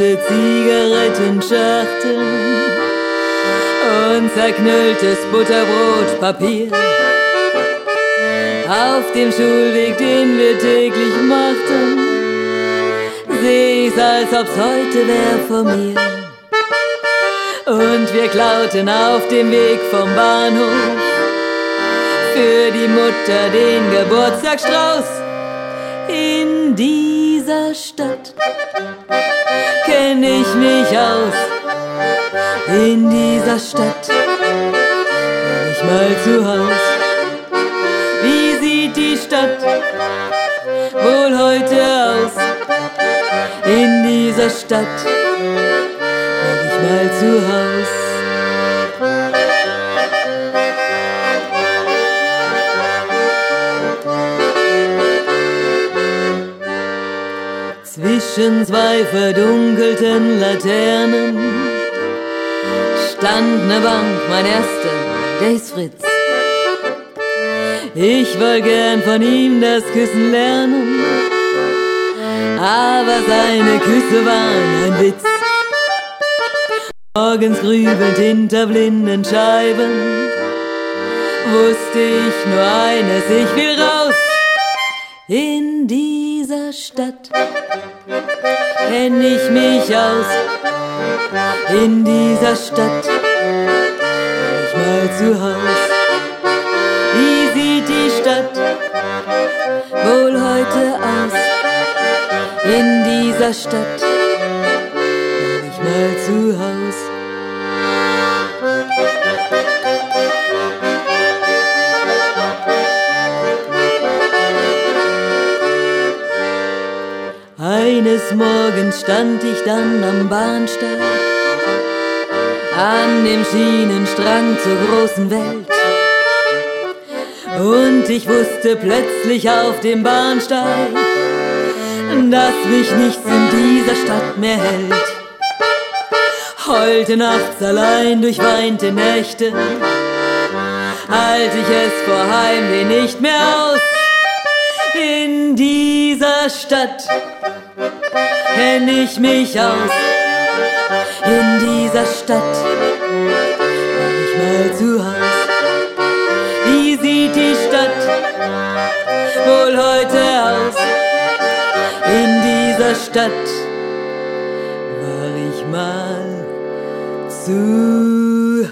rote Zigarettenschachteln und zerknülltes Butterbrotpapier. Auf dem Schulweg, den wir täglich machten, seh ich's, als ob's heute wär vor mir. Und wir klauten auf dem Weg vom Bahnhof für die Mutter den Geburtstagsstrauß in dieser Stadt. Kenn ich mich aus in dieser Stadt, war ich mal zu Haus. Wie sieht die Stadt wohl heute aus? In dieser Stadt war ich mal zu Haus. Zwischen zwei verdunkelten Laternen stand ne Bank, mein erster, der ist Fritz. Ich wollte gern von ihm das Küssen lernen, aber seine Küsse waren ein Witz. Morgens grübelnd hinter blinden Scheiben wusste ich nur eines, ich will raus in dieser Stadt. Kenn ich mich aus in dieser Stadt, war ich mal zu Haus. Wie sieht die Stadt wohl heute aus? In dieser Stadt Eines Morgens stand ich dann am Bahnsteig, an dem Schienenstrang zur großen Welt. Und ich wusste plötzlich auf dem Bahnsteig, dass mich nichts in dieser Stadt mehr hält. Heulte nachts allein durch weinte Nächte, halt ich es vor Heimweh nicht mehr aus. In dieser Stadt kenn ich mich aus. In dieser Stadt war ich mal zu Haus. Wie sieht die Stadt wohl heute aus? In dieser Stadt war ich mal zu